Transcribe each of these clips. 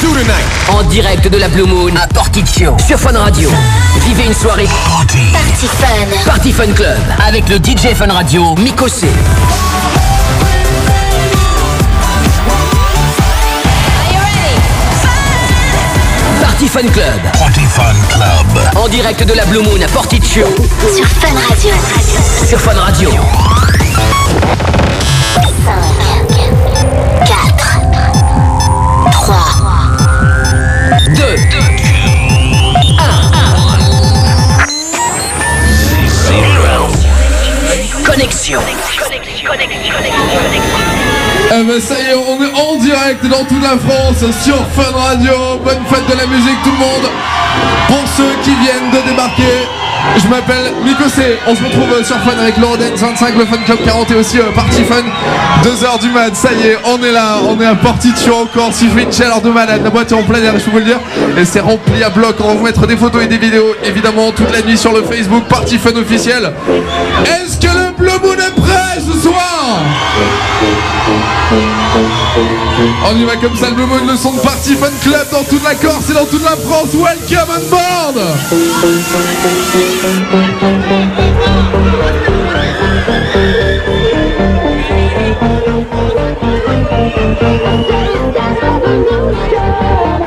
do tonight? En direct de la Blue Moon à Porticcio sur Fun Radio. Vivez une soirée Party Fun. Party Fun Club avec le DJ Fun Radio Mikosé. Party Fun Club Party Fun Club. en direct de la Blue Moon à Porticcio Sur Fun Radio. sur Fun Radio. 4 2 1 Connexion. Eh ben ça y est, on est en direct dans toute la France sur Fun Radio. Bonne fête de la musique tout le monde. Pour ceux qui viennent de débarquer, je m'appelle Mikosé. On se retrouve sur Fun avec Lourdes 25, le Fun Club 40 et aussi euh, Party Fun. 2h du mat, ça y est, on est là, on est à Porticcio encore, s'il fait une chaleur de malade. La boîte est en plein air, je peux vous le dire. Et c'est rempli à bloc. On va vous mettre des photos et des vidéos, évidemment, toute la nuit sur le Facebook Party Fun officiel. Est-ce que le Blue Moon est prêt ce soir? On y va comme ça, le Blue Moon, le son de Party Fun Club dans toute la Corse et dans toute la France. Welcome on board Take a step down the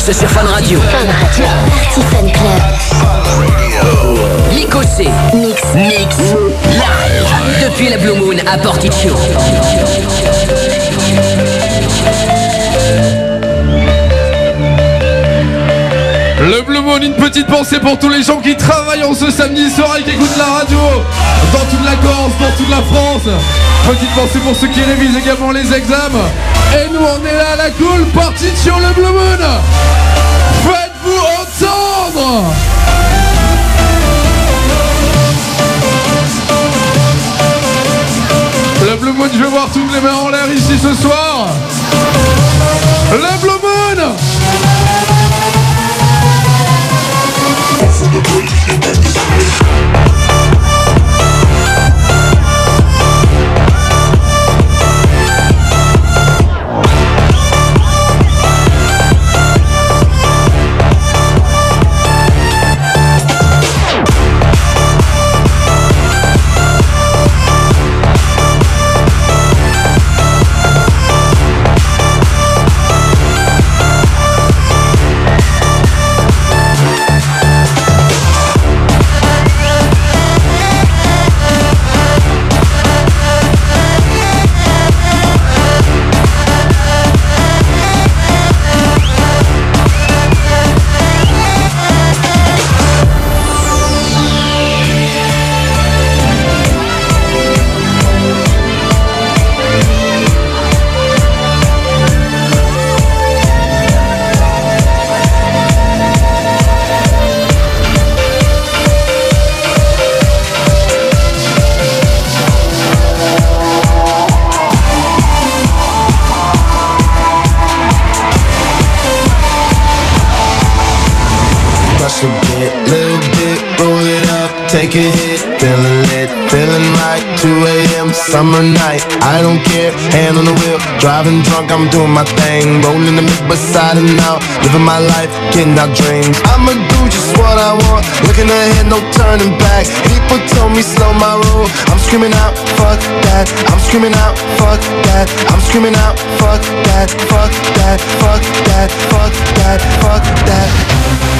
Club en mix sur Fun Radio. Party Fun Club. Mikosé Mix. Mix live depuis la Blue Moon à Porticcio. Le Blue Moon, une petite pensée pour tous les gens qui travaillent en ce samedi soir et qui écoutent la radio la France. Petite pensée pour ceux qui révisent également les examens. Et nous, on est là à la cool, partie sur le Blue Moon. Faites-vous entendre Le Blue Moon, je veux voir toutes les mains en l'air ici ce soir. Le Blue Moon summer night, I don't care, hand on the wheel, driving drunk, I'm doing my thing, rolling the mid beside and out, living my life, getting out dreams. I'ma do just what I want, looking ahead, no turning back. People told me slow my roll, I'm screaming out, fuck that, I'm screaming out, fuck that, I'm screaming out, fuck that, fuck that, fuck that, fuck that, fuck that. Tell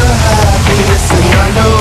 I know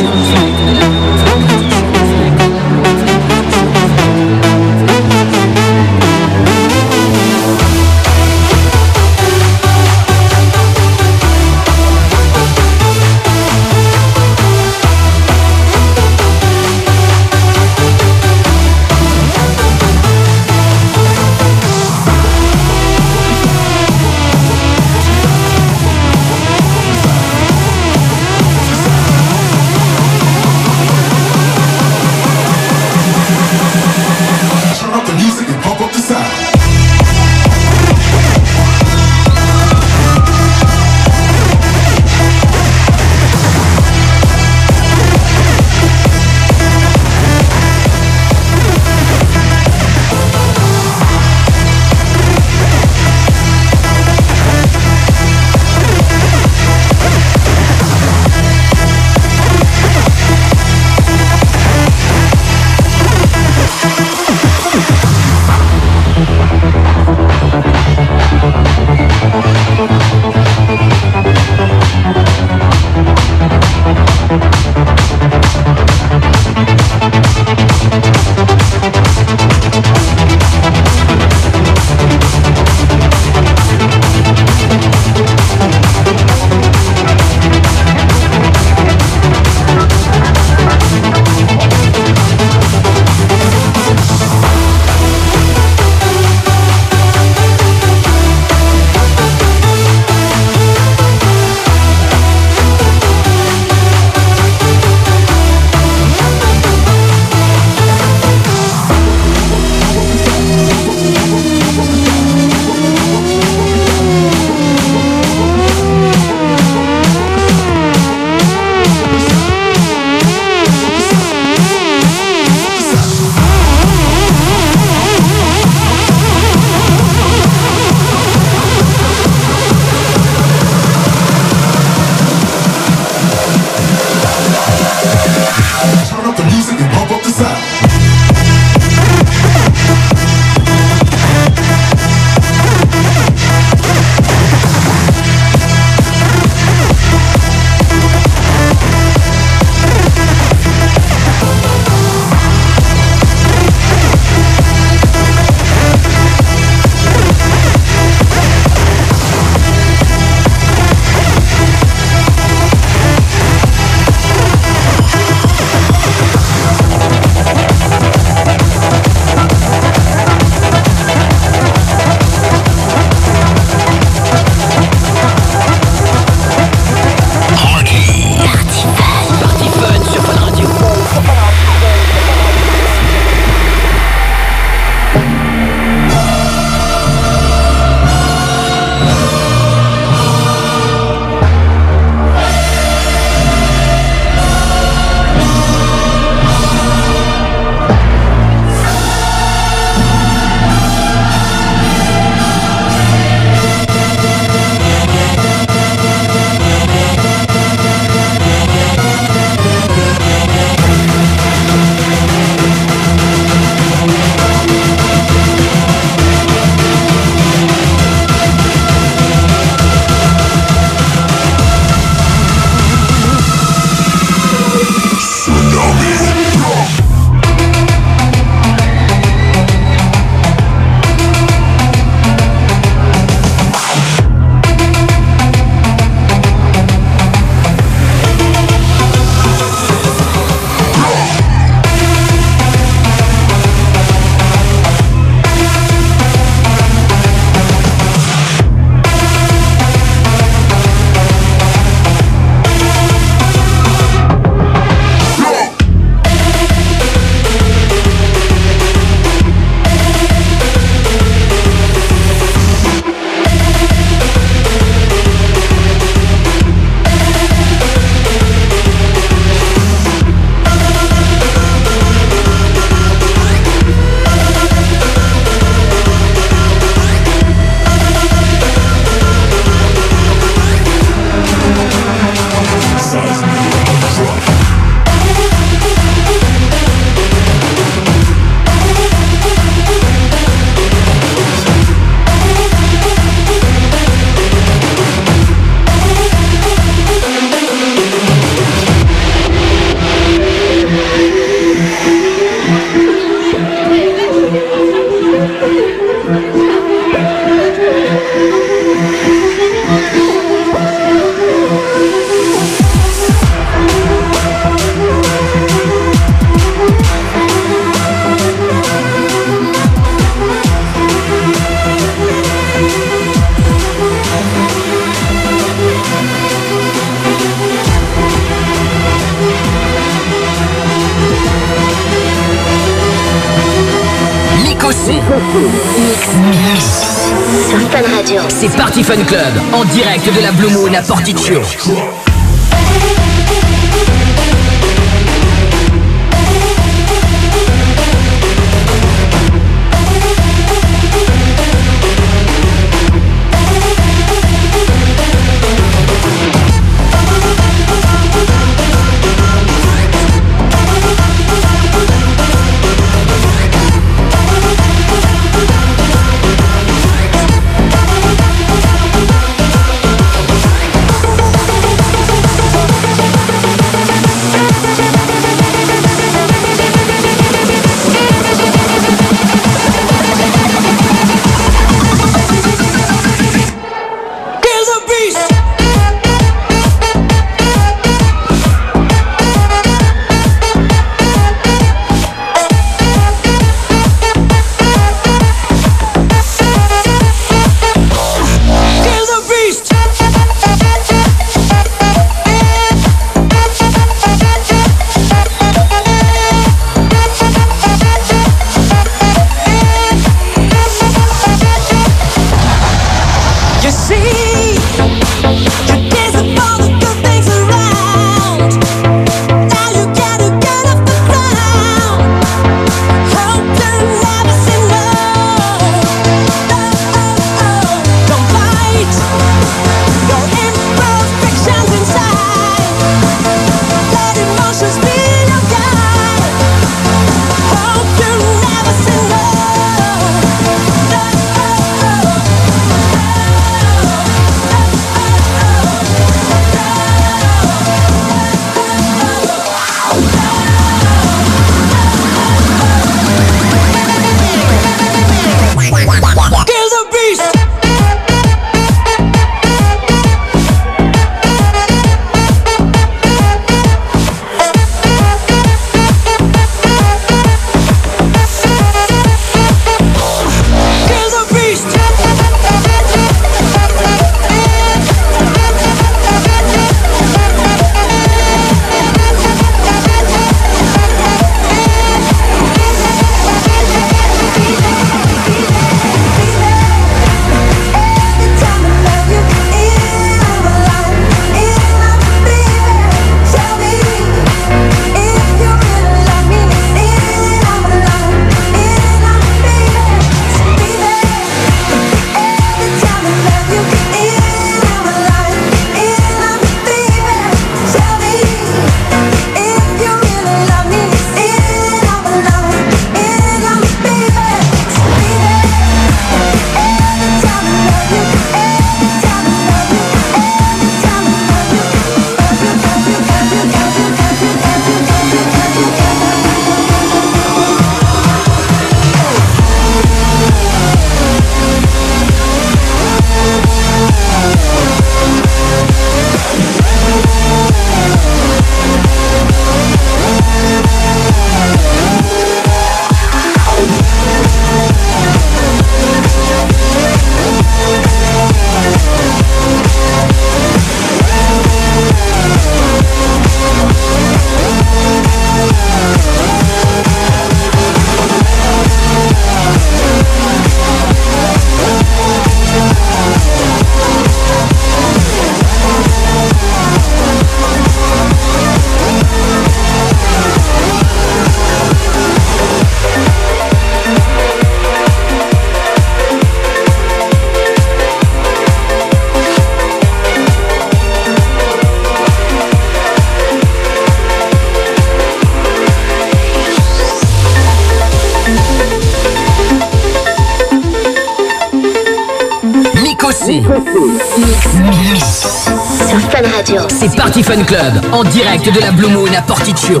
Fun Club, en direct de la Blue Moon à Porticcio.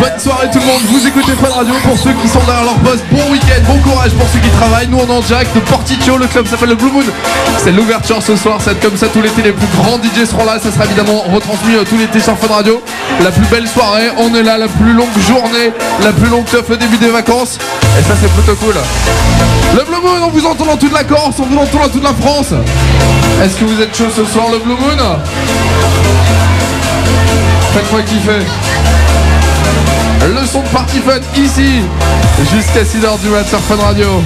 Bonne soirée tout le monde, vous écoutez Fun Radio pour ceux qui sont derrière leur poste. Bon week-end, bon courage pour ceux qui travaillent. Nous on est en direct de Porticcio, le club s'appelle le Blue Moon. C'est l'ouverture ce soir, ça va être comme ça tout l'été. Les plus grands DJ seront là, ça sera évidemment retransmis euh, tout l'été sur Fun Radio. La plus belle soirée, on est là, la plus longue journée, la plus longue teuf, le début des vacances. Et ça c'est plutôt cool. Le Blue Moon, on vous entend dans toute la Corse, on vous entend dans toute la France. Est-ce que vous êtes chaud ce soir, le Blue Moon Faites-moi kiffer. Le son de Party Fun ici, jusqu'à 6h du mat sur Fun Radio.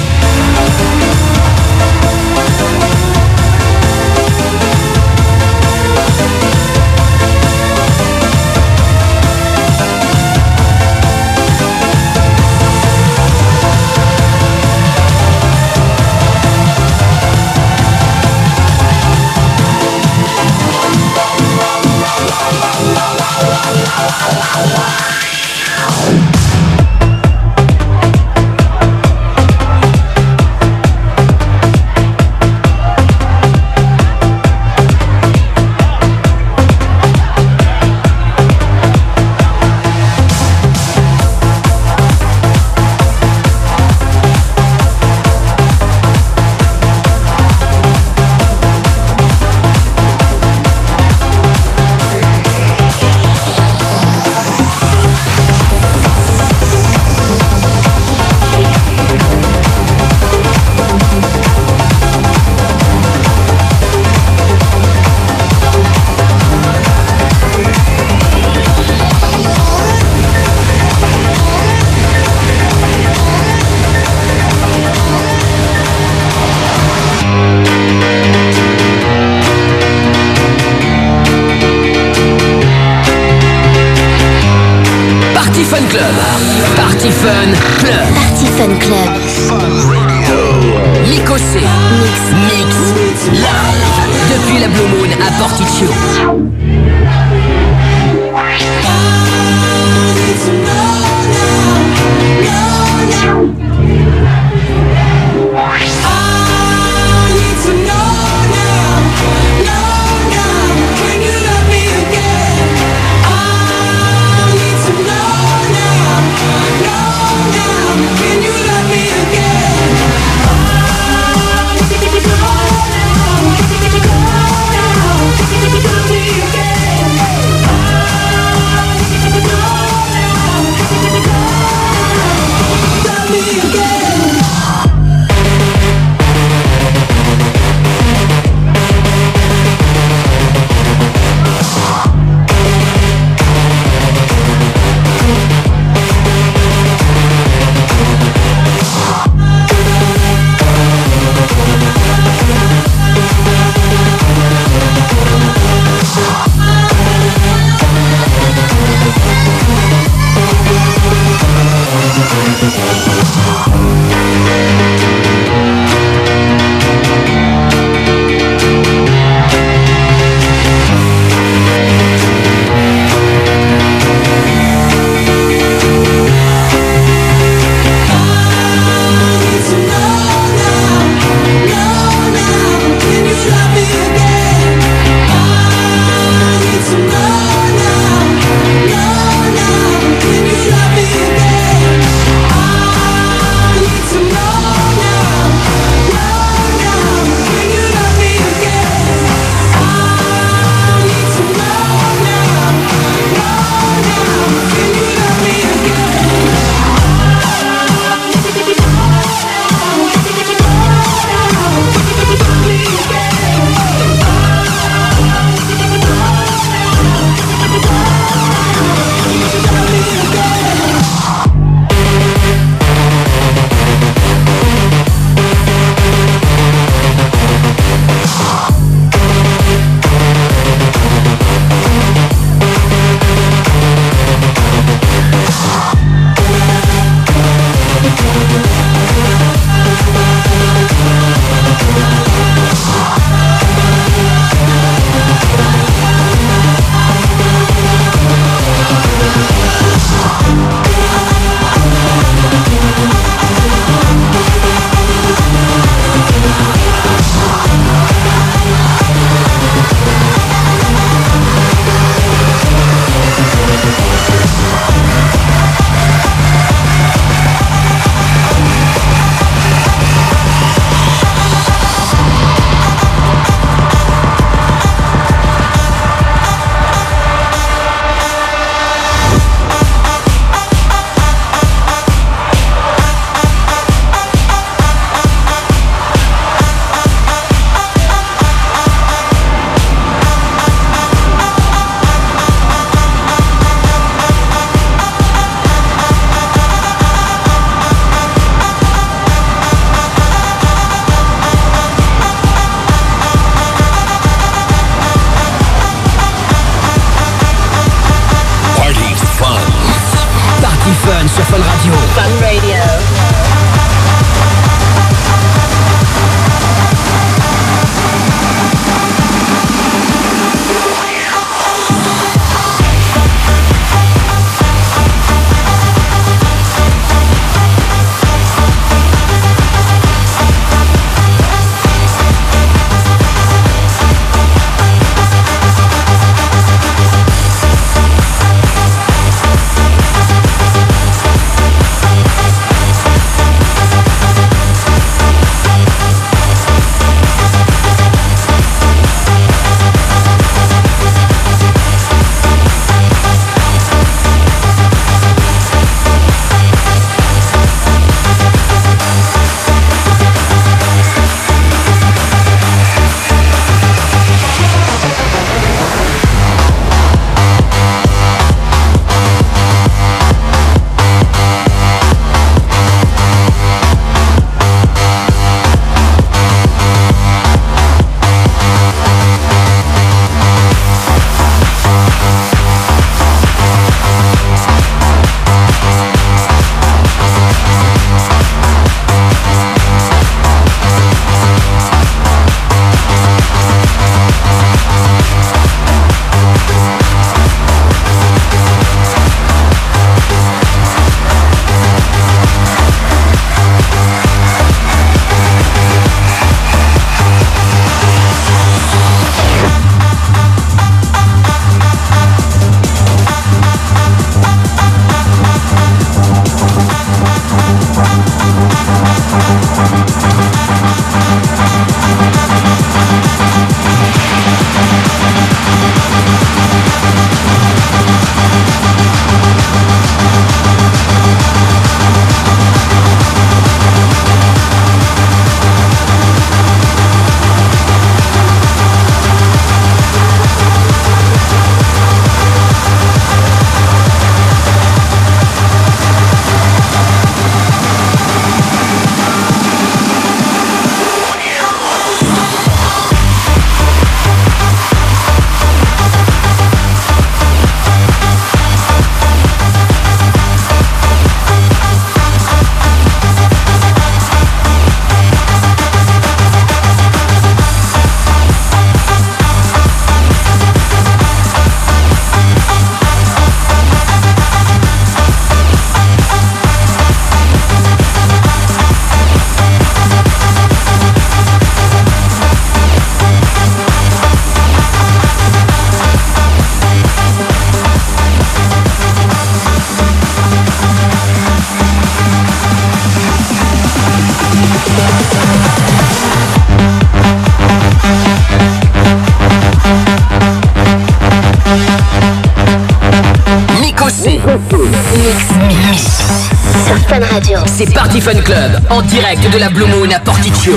en direct de la Blue Moon à Porticcio.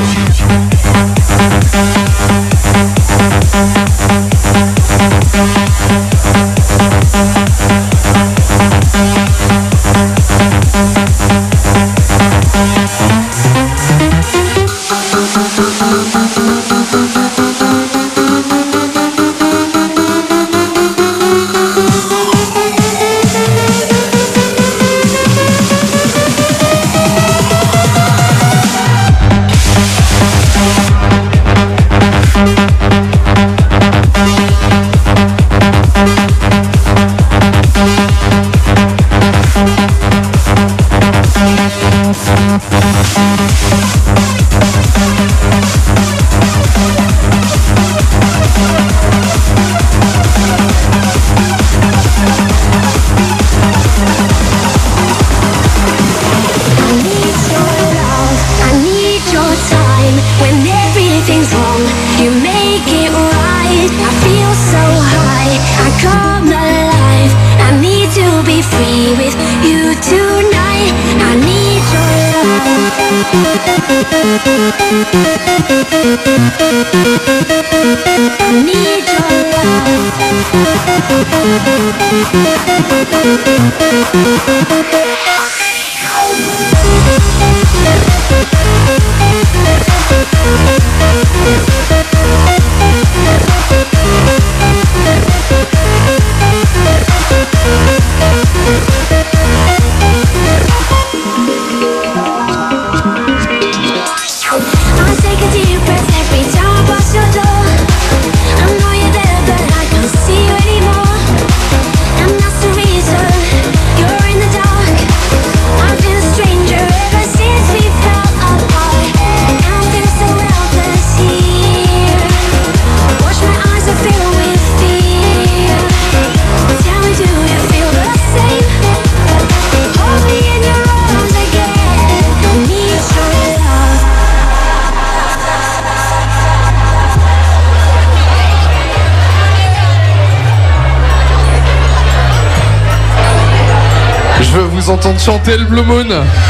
Tell Blue Moon.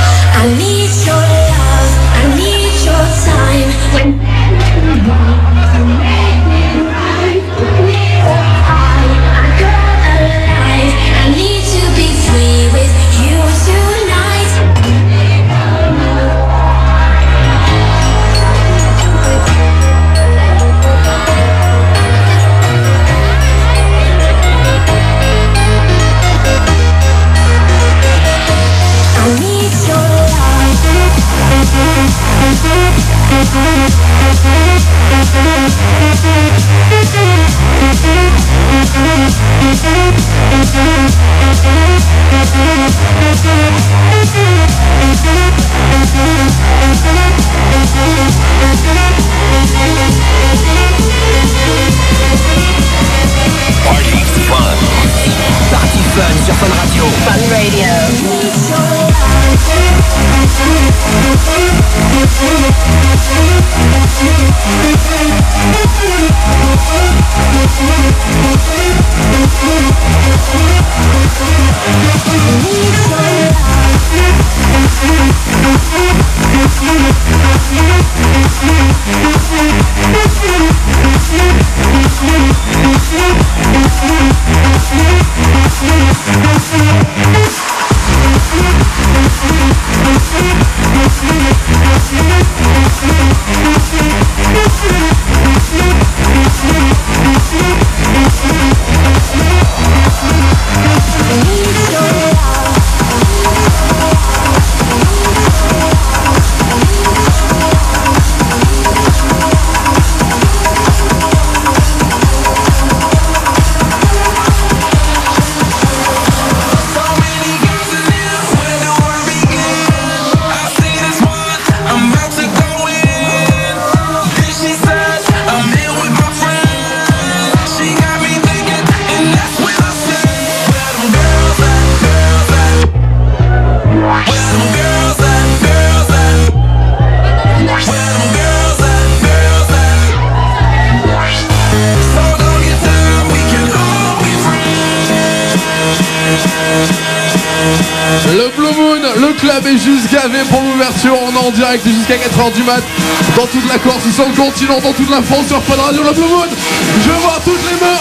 c'est jusqu'à 4h du mat dans toute la Corse, sur le continent, dans toute la France, sur Fun Radio, le Blue Moon. Je vois toutes les meufs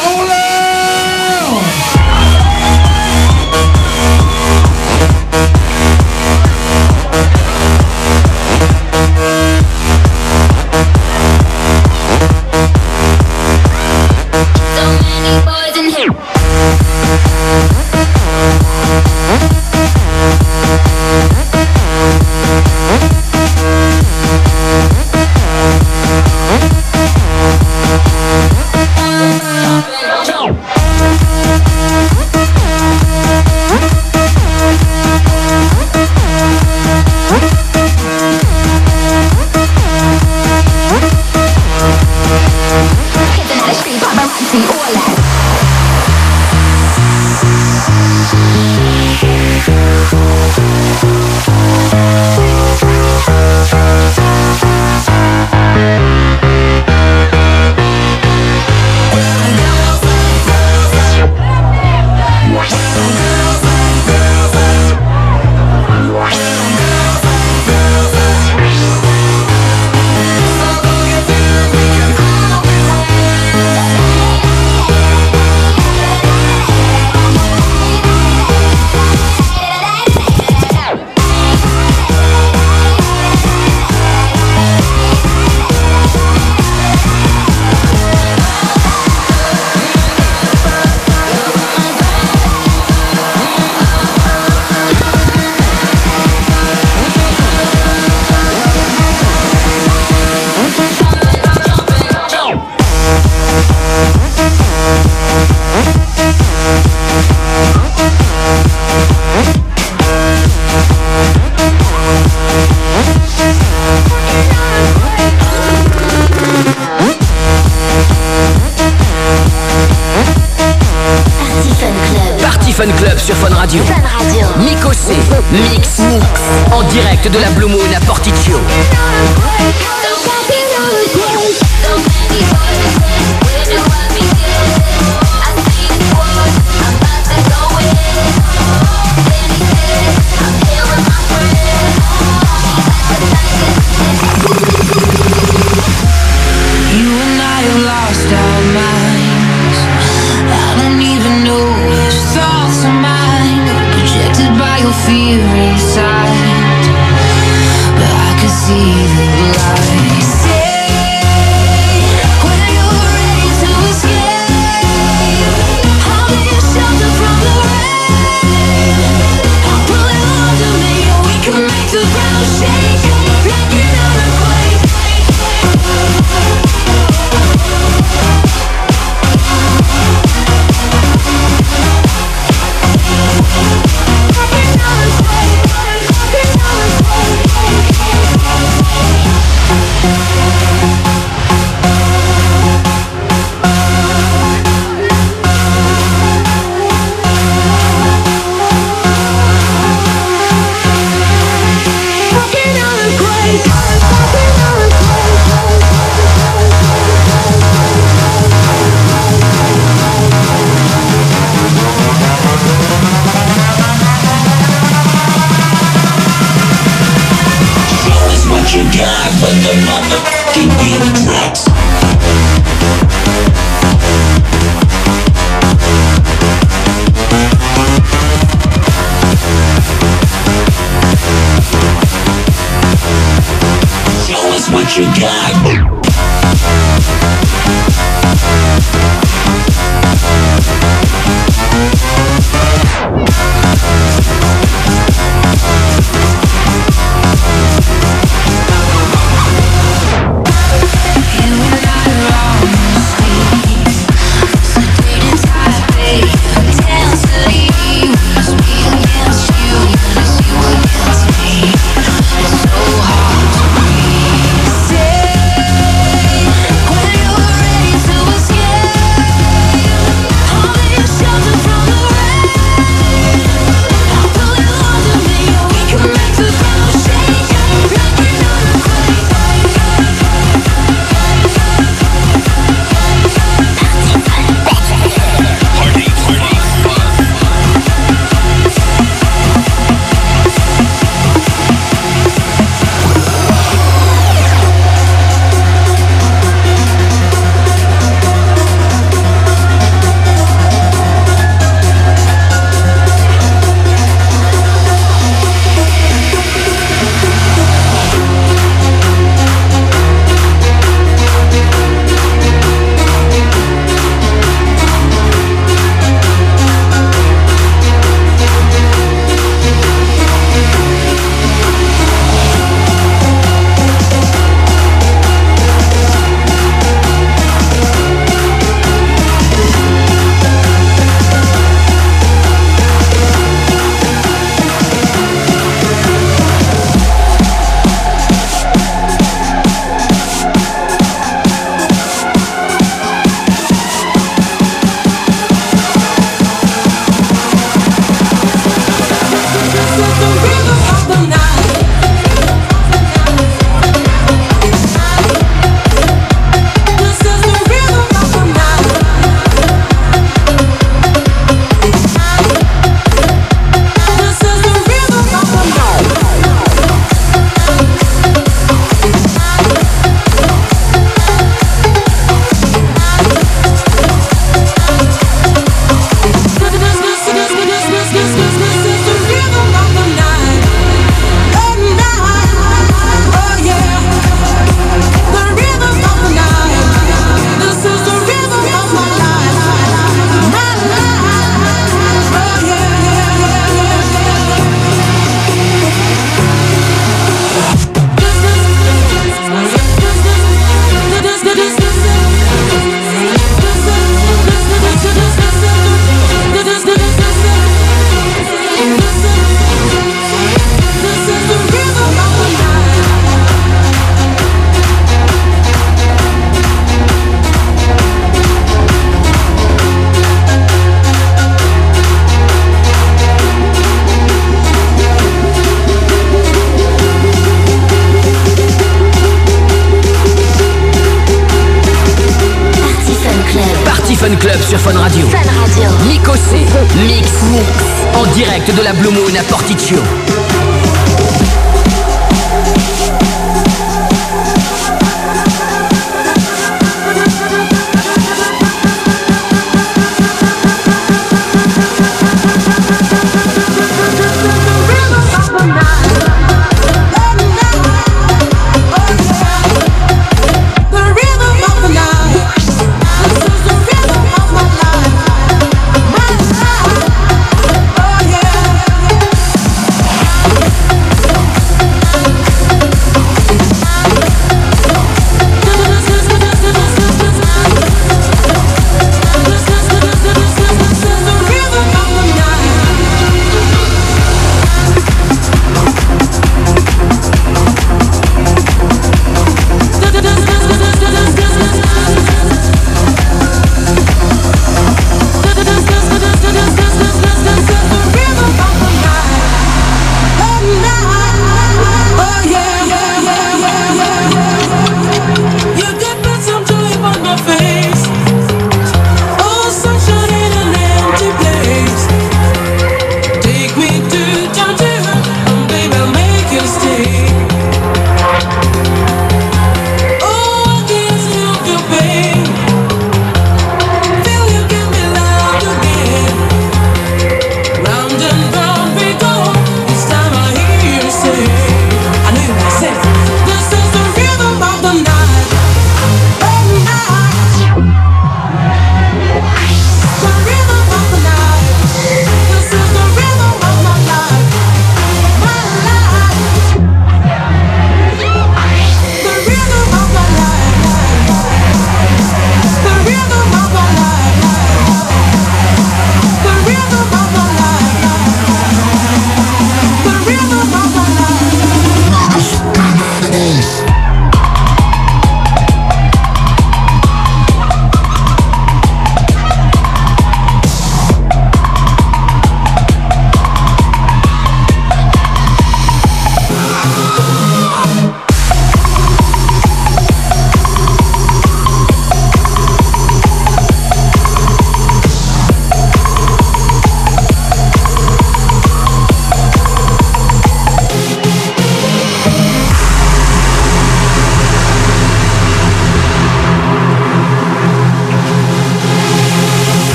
direct de la Blue Moon à Porticcio.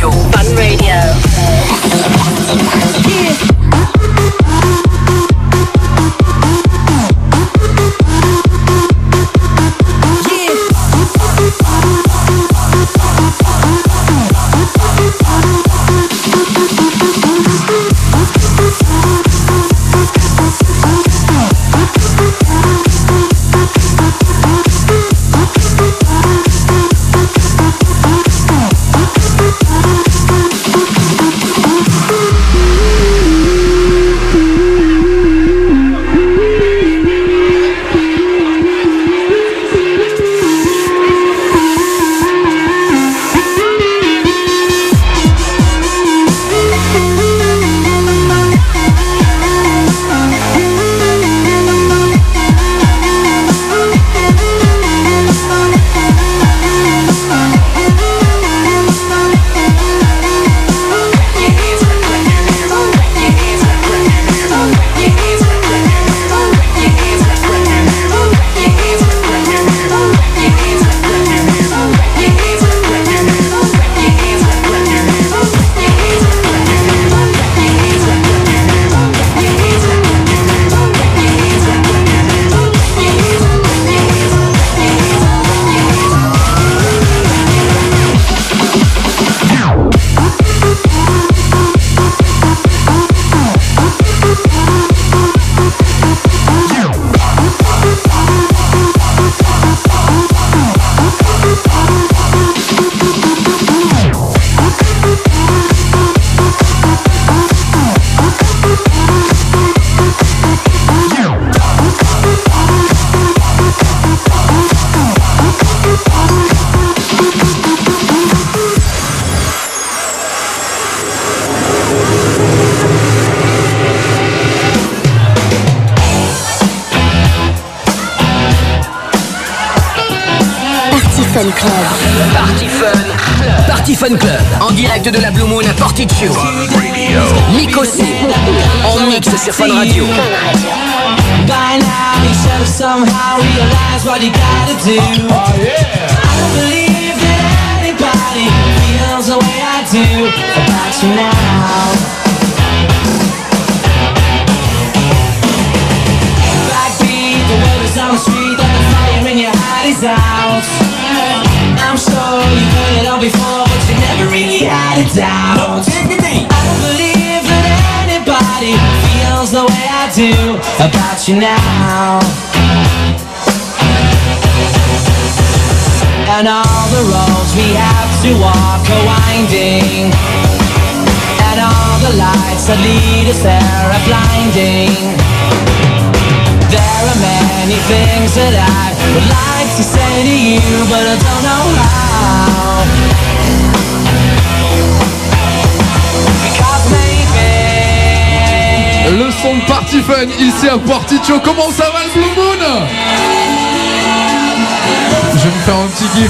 Fun Radio.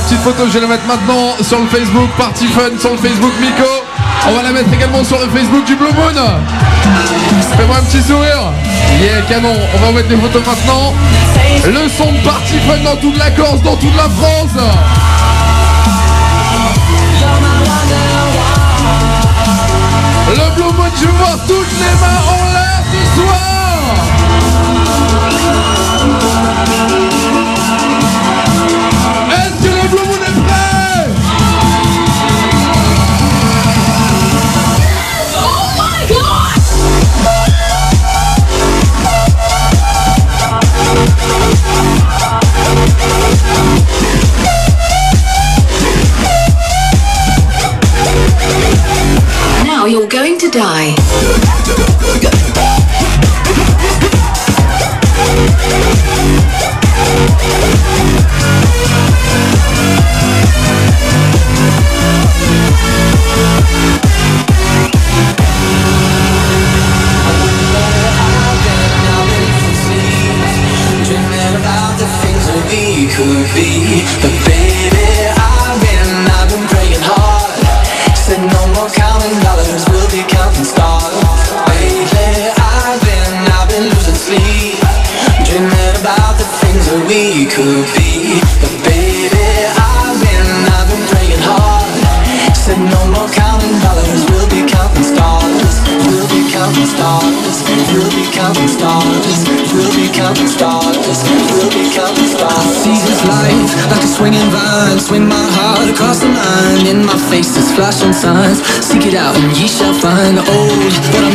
Petite photo, je vais la mettre maintenant sur le Facebook Party Fun, sur le Facebook Miko. On va la mettre également sur le Facebook du Blue Moon. Fais-moi un petit sourire. Yeah, canon. On va mettre des photos maintenant. Le son de Party Fun dans toute la Corse, dans toute la France. Le Blue Moon, je vois tout. find the old.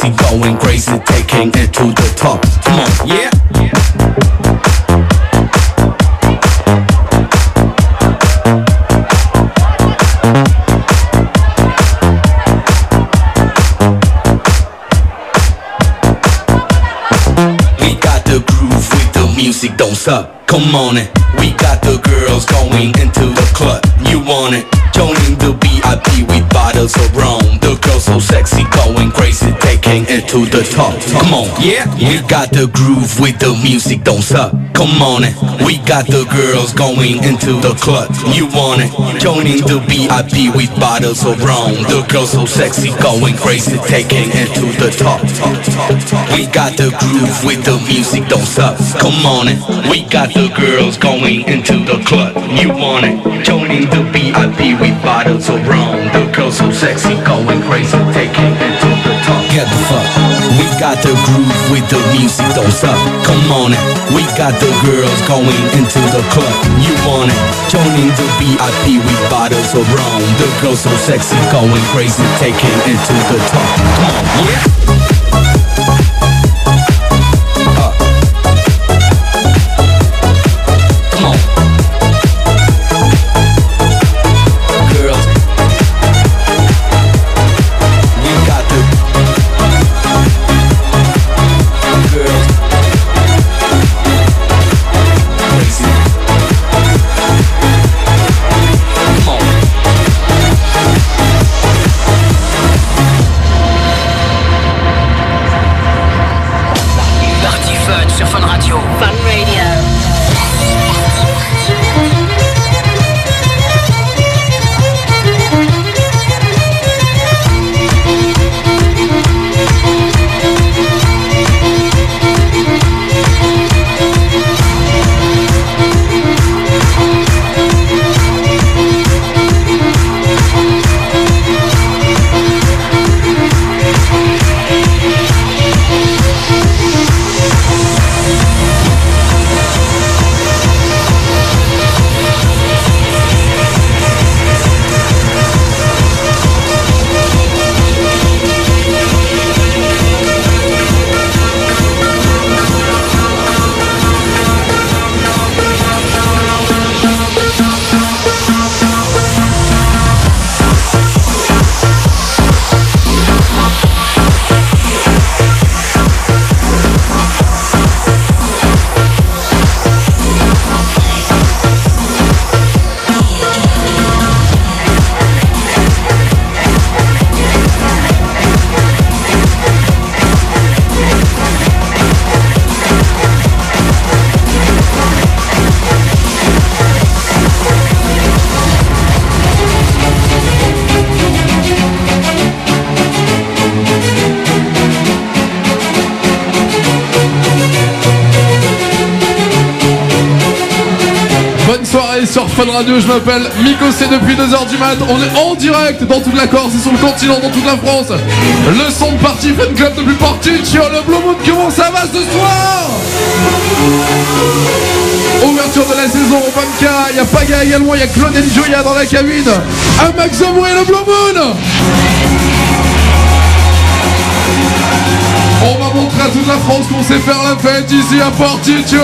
Sexy, going crazy, taking it to the top. Come on, yeah. We got the groove with the music, don't stop. Come on it. We got the girls going into the club. You want it? Joining the VIP with bottles of rum. The girls so sexy, going crazy, taking it to the top. Come on, yeah. We got the groove with the music, don't stop. Come on it. We got the girls going into the club. You want it? Joining the VIP with bottles of rum. The girls so sexy, going crazy, taking it to the top. We got the groove with the music, don't stop. Come on it. We got the girls going into the club. You want it? Joining the VIP with bottles of rum. The girls so sexy, going crazy, taking it to the top. Get the fuck. We got the groove with the music, don't stop. Come on it. We got the girls going into the club. You want it? Joining the VIP with bottles of rum. The girls so sexy, going crazy, taking it to the top. Come on, yeah. Bonne soirée sur Fun Radio, je m'appelle Miko, c'est depuis 2h du mat, on est en direct dans toute la Corse et sur le continent, dans toute la France. Le son de parti Fun Club depuis Portugal le Blue Moon, comment ça va ce soir? Ouverture de la saison, Banca, il y a Paga également, il y a Claude Joya dans la cabine, un Max et le Blue Moon. On va montrer à toute la France qu'on sait faire la fête ici à Porticcio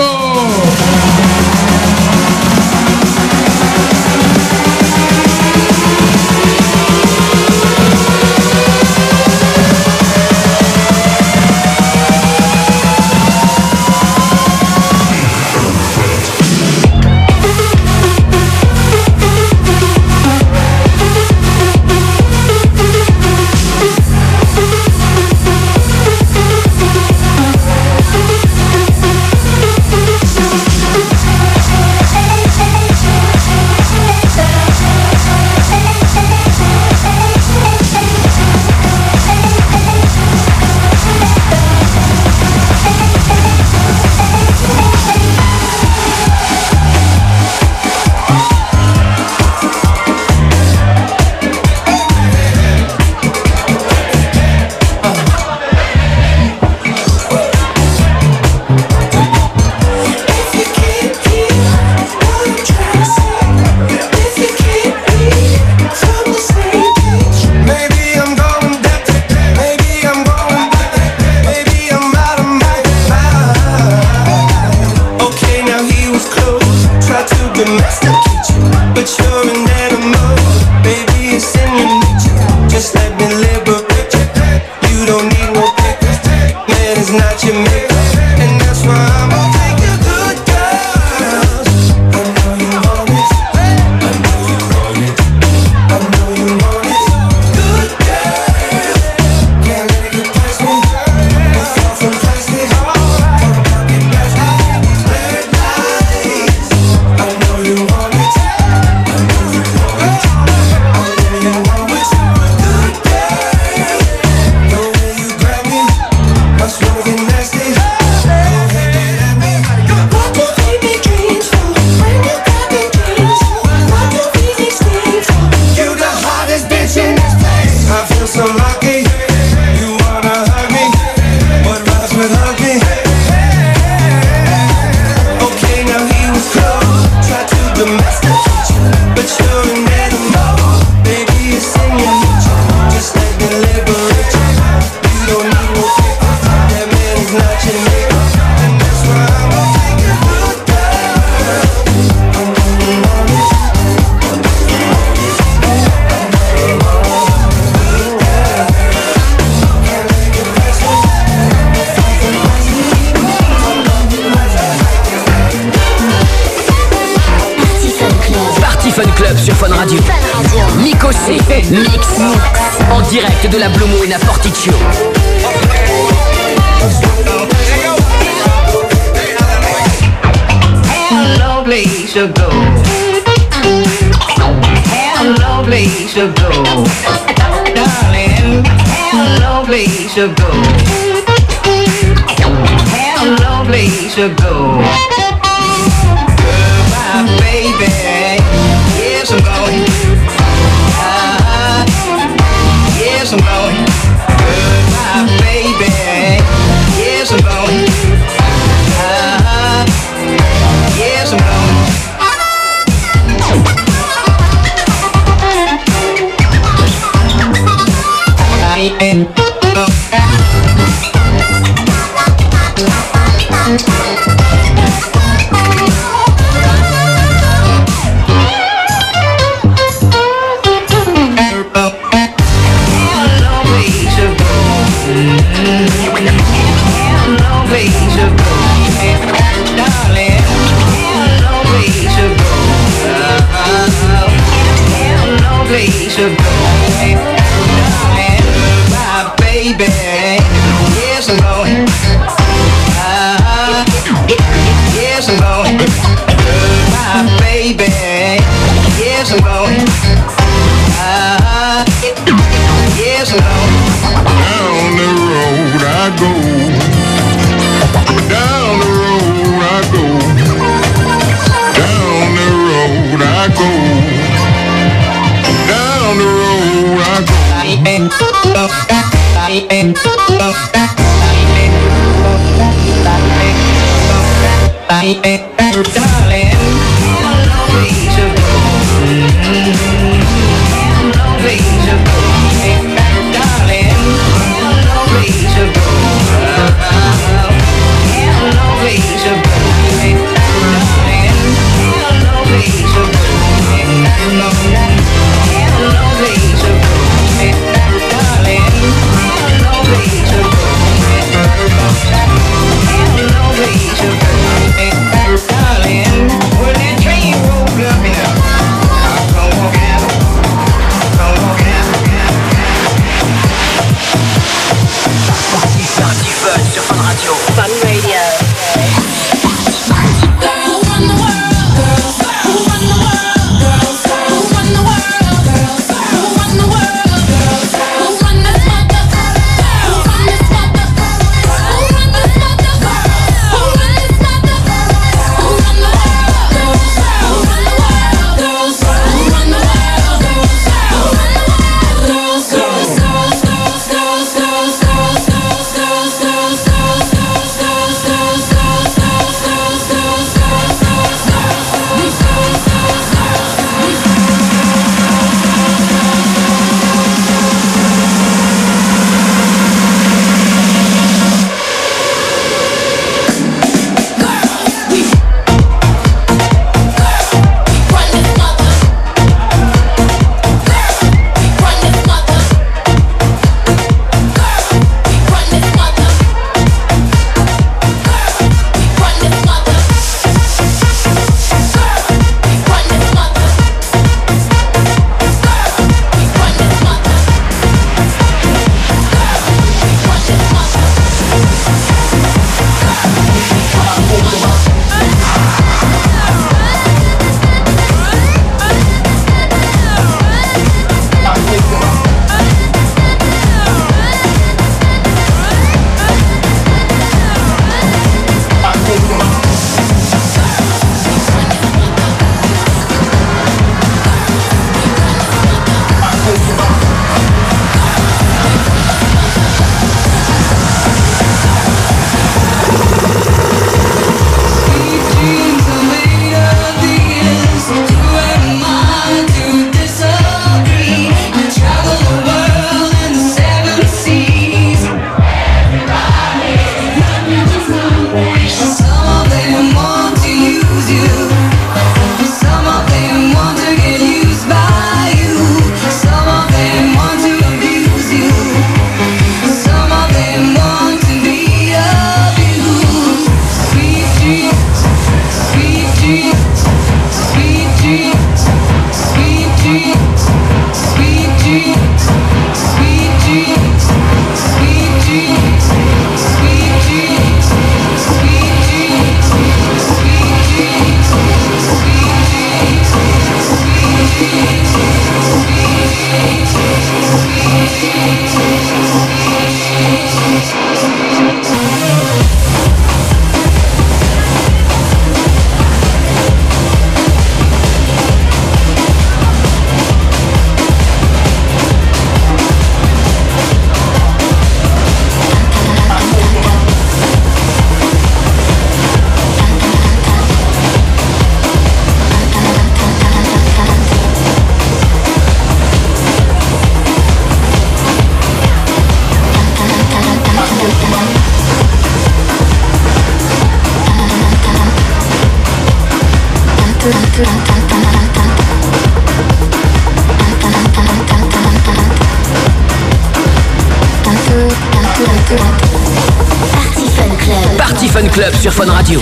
sur Fun Radio.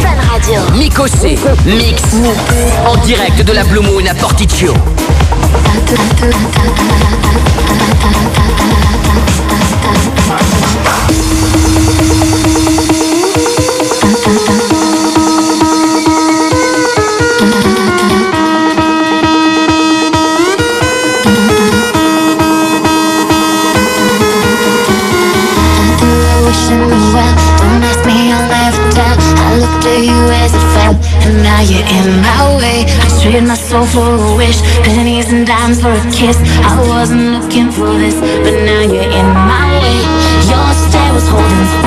Miko C. Mix. En direct de la Blue Moon à Porticcio. you're in my way. I traded my soul for a wish Pennies and dimes for a kiss. I wasn't looking for this But now you're in my way. Your stare was holding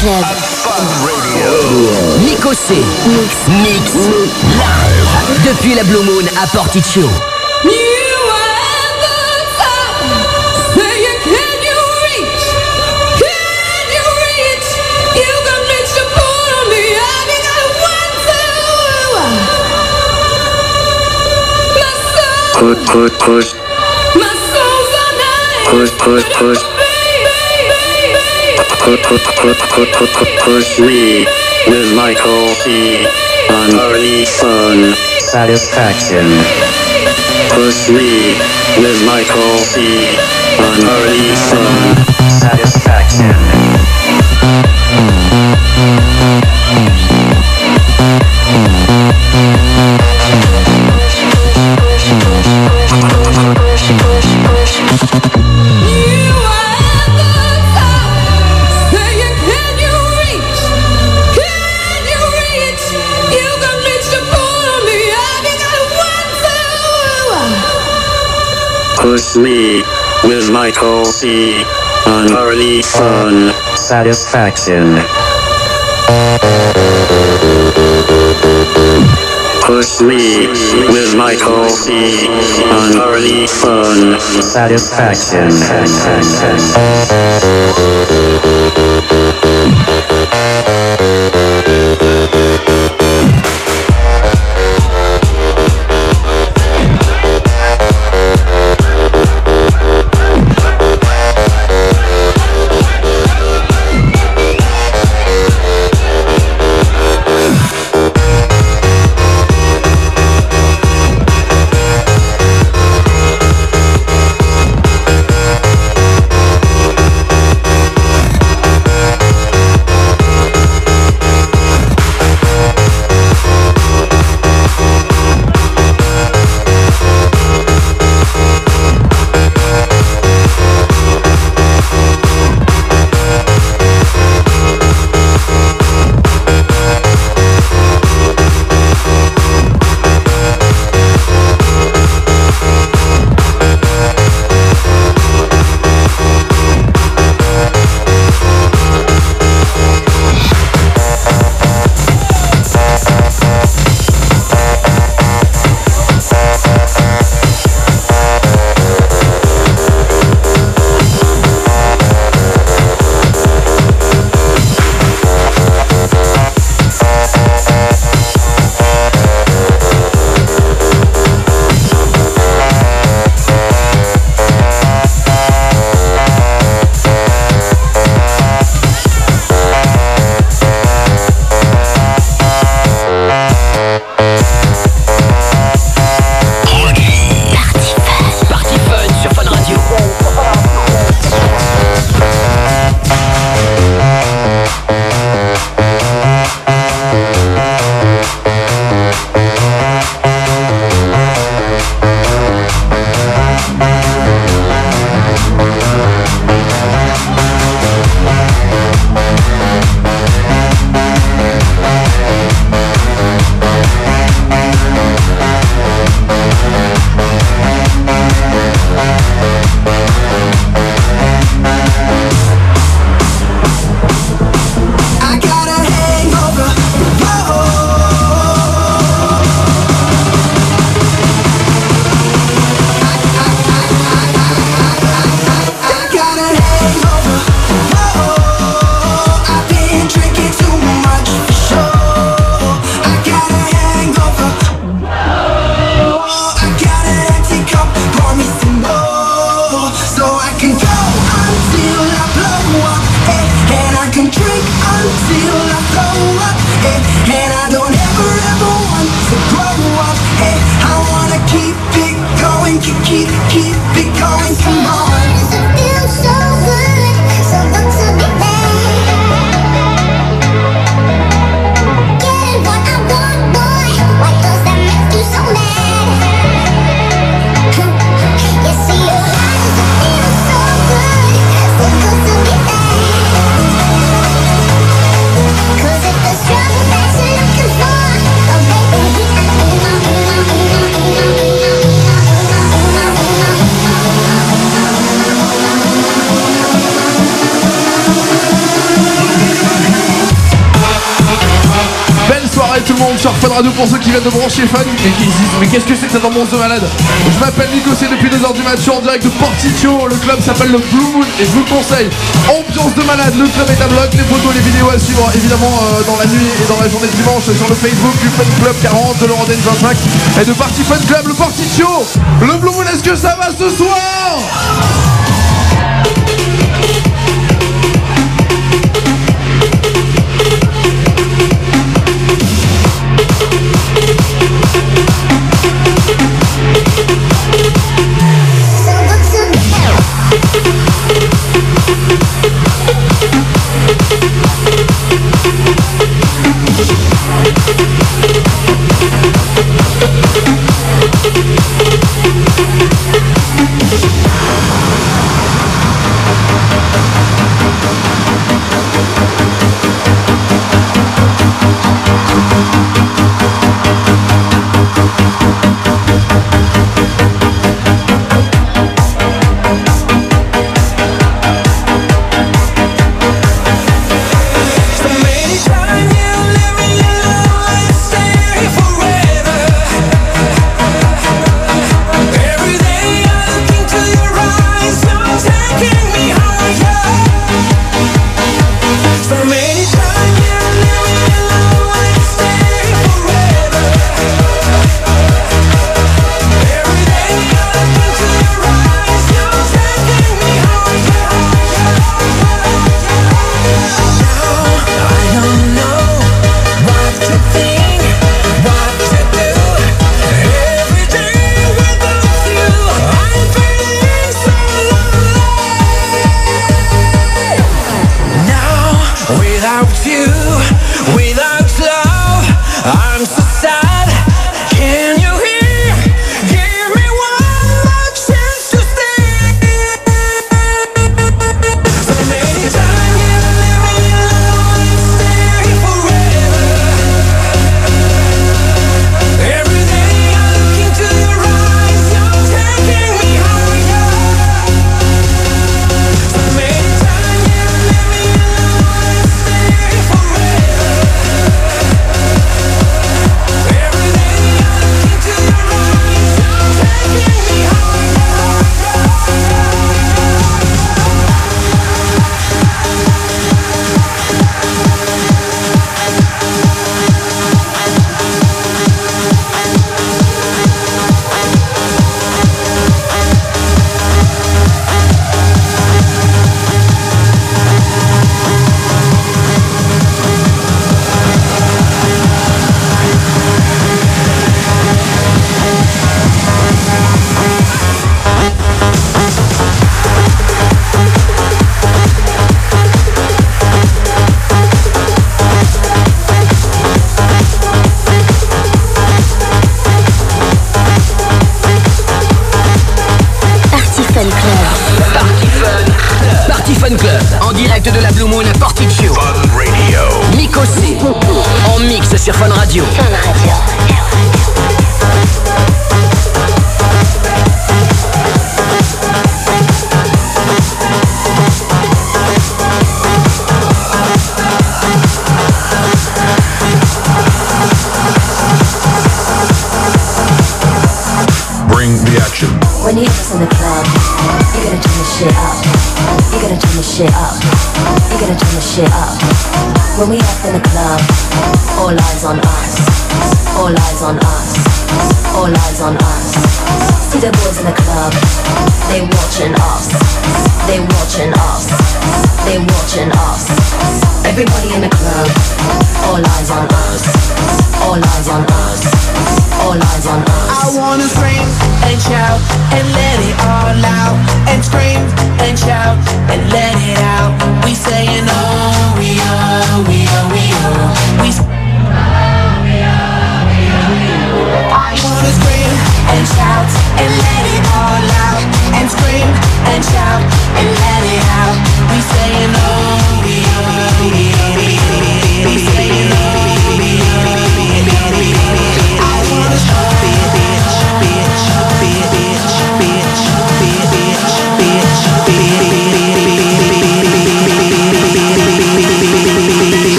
Club. Nico C. Mix. Mix. Live. Depuis la Blue Moon à Porticcio. Push, push, push. Push, push, push. Push, me with Michael C. on early fun satisfaction. Push me with Michael C. on early fun satisfaction. Michael C. on early fun satisfaction. Push me with Michael C. on early fun satisfaction. Attention en direct de Porticcio, le club s'appelle le Blue Moon et je vous conseille. Ambiance de malade, le club est à bloc, les photos, les vidéos à suivre évidemment euh, dans la nuit et dans la journée de dimanche sur le Facebook du Fun Club 40, de Laurent Denis et de Party Fun Club, le Porticcio. Le Blue Moon, est-ce que ça va ce soir?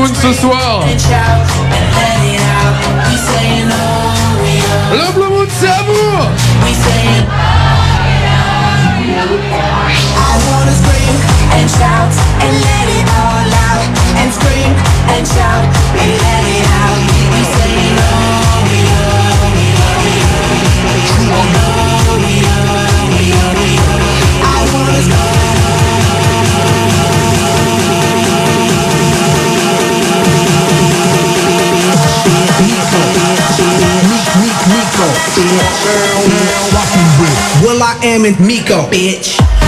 Moon ce soir. I am in Miko. Bitch.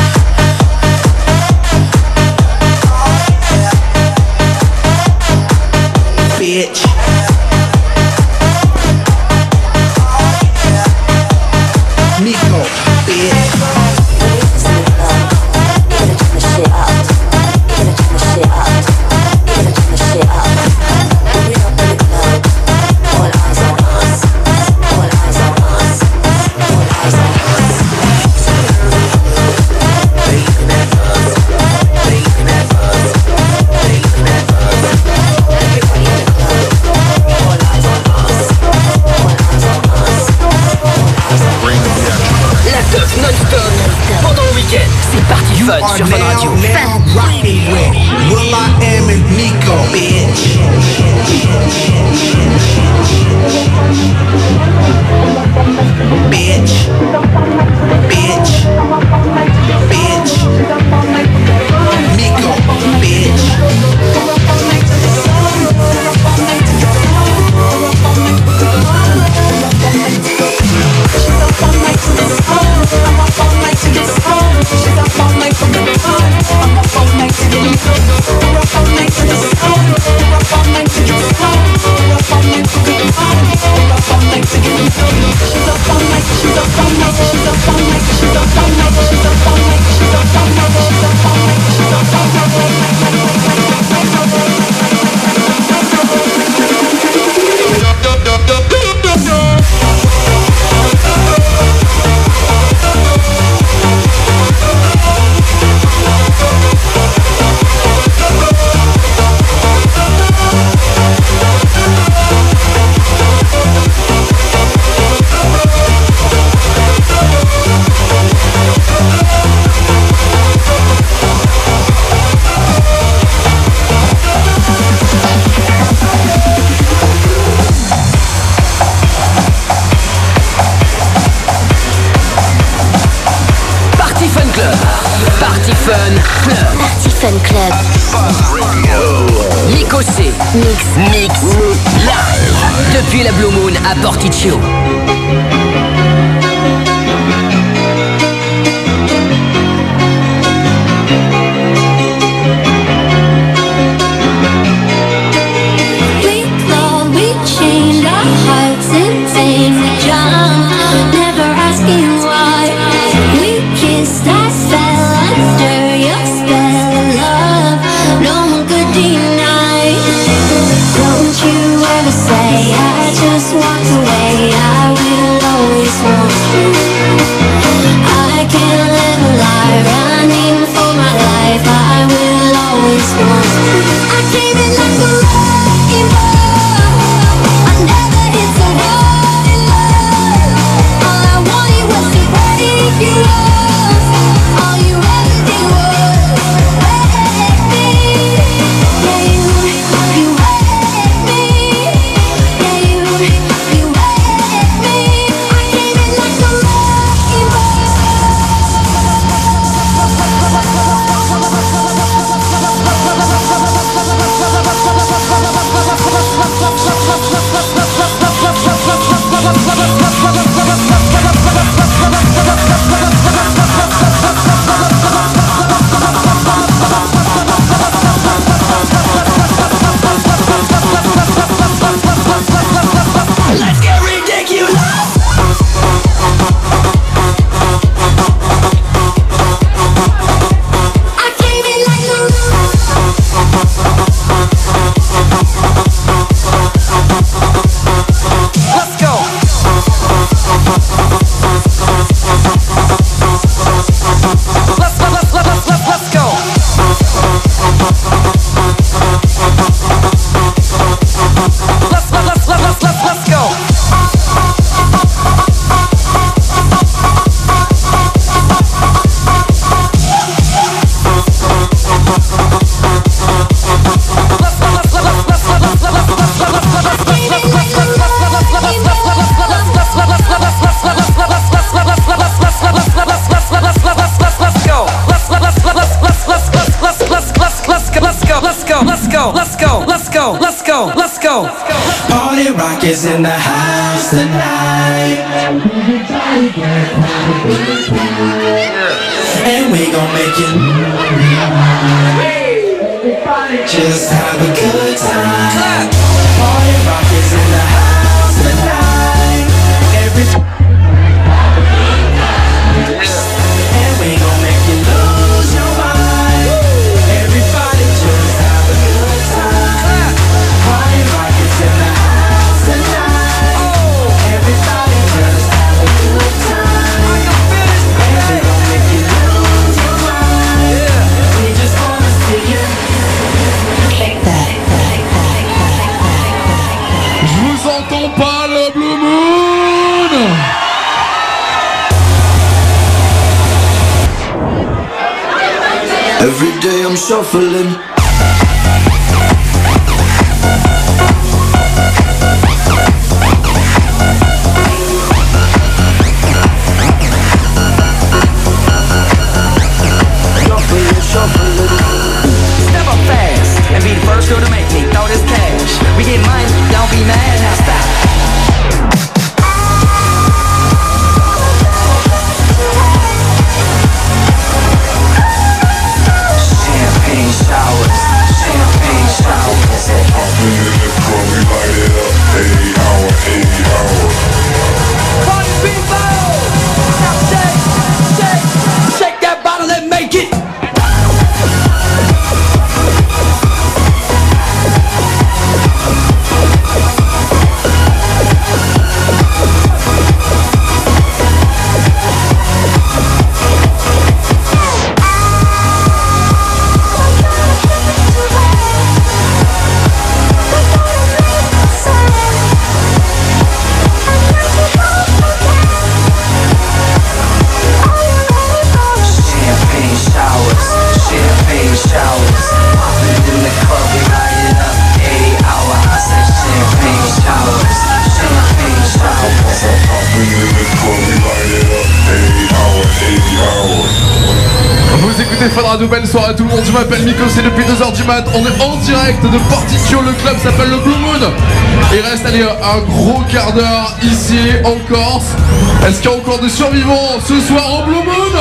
survivants ce soir au Blue Moon.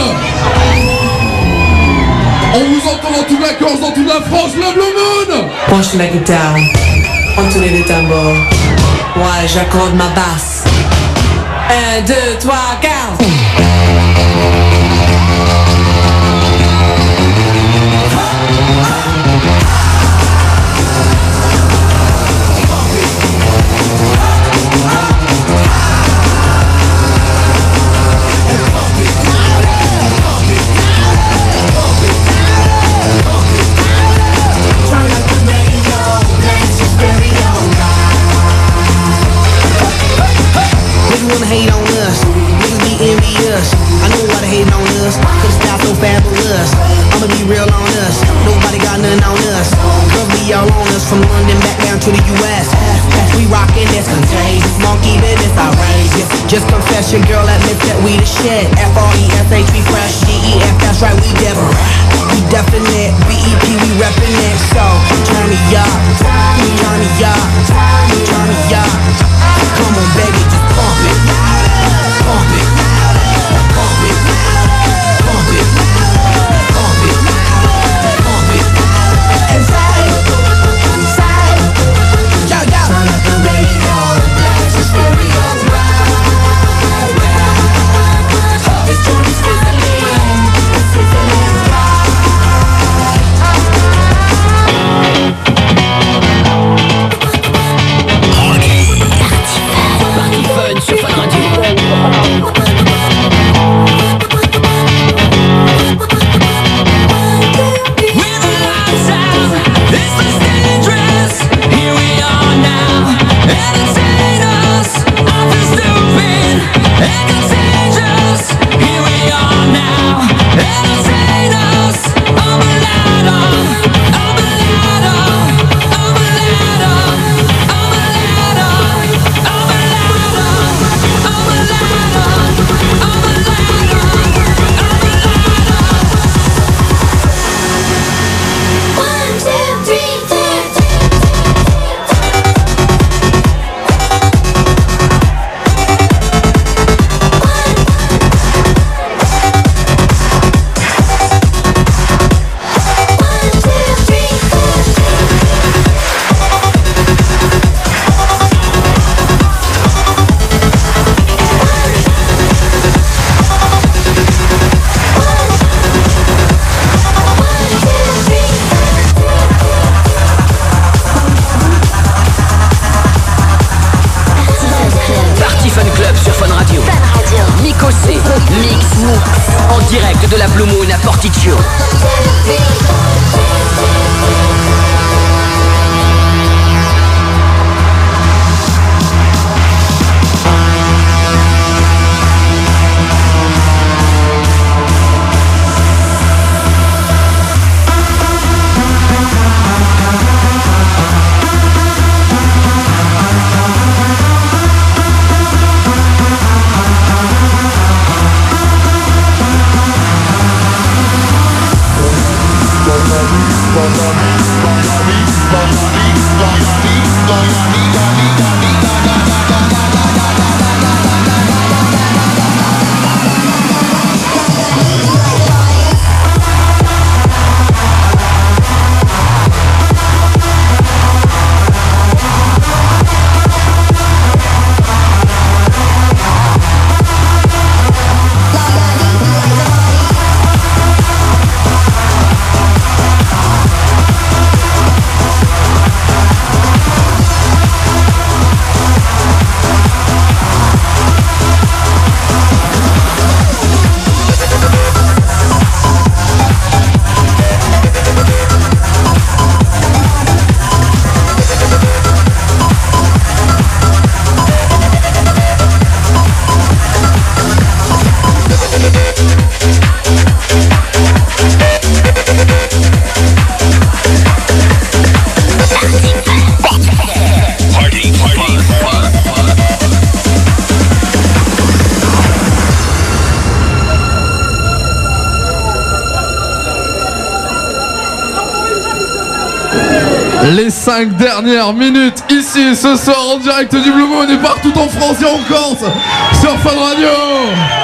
On vous entend dans toute la Corse, dans toute la France, le Blue Moon Penche la guitare, entourez les tambours. Ouais, j'accorde ma basse. 1, 2, 3, 4 Your girl admits that we the shit. F-R-E-S-H, we fresh. G-E-F, that's right, we different. We definite. B-E-P, we reppin' it. So, turn me up. Turn me up. cinq dernières minutes ici ce soir en direct du Blue Moon et partout en France et en Corse sur Fan Radio.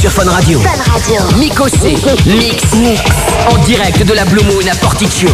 sur Fun Radio. Fun Radio. Miko C. Mix. Mix. En direct de la Blue Moon à Porticcio.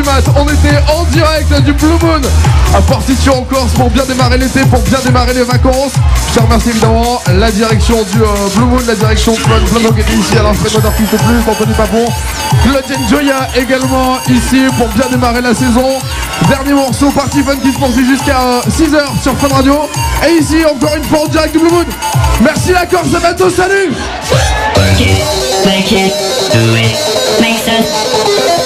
On était en direct du Blue Moon à Portition en Corse pour bien démarrer l'été, pour bien démarrer les vacances. Je remercie évidemment la direction du euh, Blue Moon, la direction de d'organismes ici, alors Fred d'artiste plus, Anthony Papon, Claude Joya également ici pour bien démarrer la saison. Dernier morceau, Party Fun qui se poursuit jusqu'à 6h sur Fun Radio. Et ici, encore une fois en direct du Blue Moon. Merci la Corse, à bientôt, salut sense.